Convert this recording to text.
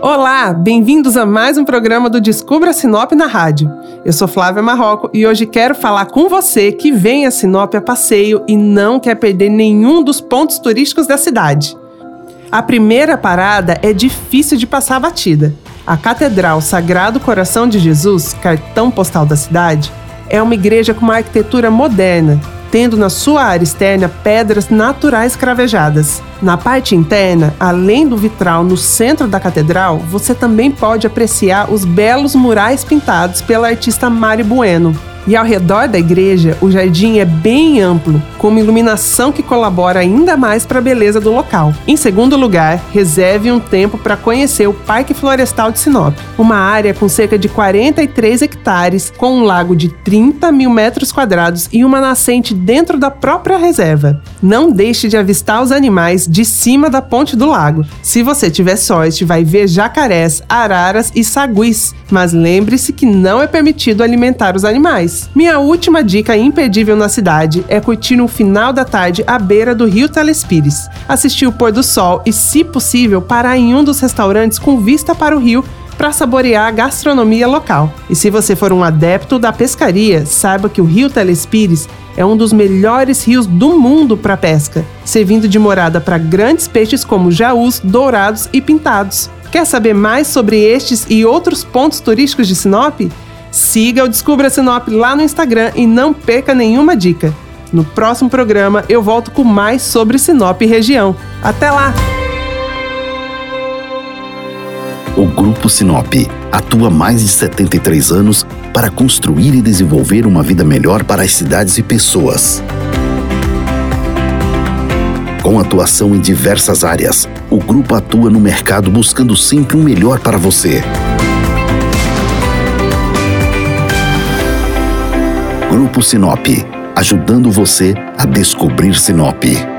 Olá, bem-vindos a mais um programa do Descubra Sinop na rádio. Eu sou Flávia Marroco e hoje quero falar com você que vem a Sinop a passeio e não quer perder nenhum dos pontos turísticos da cidade. A primeira parada é difícil de passar batida. A Catedral Sagrado Coração de Jesus, cartão postal da cidade, é uma igreja com uma arquitetura moderna, tendo na sua área externa pedras naturais cravejadas. Na parte interna, além do vitral no centro da catedral, você também pode apreciar os belos murais pintados pela artista Mari Bueno. E ao redor da igreja, o jardim é bem amplo, com uma iluminação que colabora ainda mais para a beleza do local. Em segundo lugar, reserve um tempo para conhecer o Parque Florestal de Sinop, uma área com cerca de 43 hectares, com um lago de 30 mil metros quadrados e uma nascente dentro da própria reserva. Não deixe de avistar os animais de cima da ponte do lago. Se você tiver sorte, vai ver jacarés, araras e saguis, mas lembre-se que não é permitido alimentar os animais. Minha última dica imperdível na cidade é curtir um final da tarde à beira do rio Telespires, assistir o pôr do sol e, se possível, parar em um dos restaurantes com vista para o rio para saborear a gastronomia local. E se você for um adepto da pescaria, saiba que o Rio Telespires é um dos melhores rios do mundo para pesca, servindo de morada para grandes peixes como jaús, dourados e pintados. Quer saber mais sobre estes e outros pontos turísticos de Sinop? Siga o Descubra Sinop lá no Instagram e não perca nenhuma dica. No próximo programa eu volto com mais sobre Sinop e região. Até lá! O Grupo Sinop atua mais de 73 anos para construir e desenvolver uma vida melhor para as cidades e pessoas. Com atuação em diversas áreas, o grupo atua no mercado buscando sempre o um melhor para você. Grupo Sinop, ajudando você a descobrir Sinop.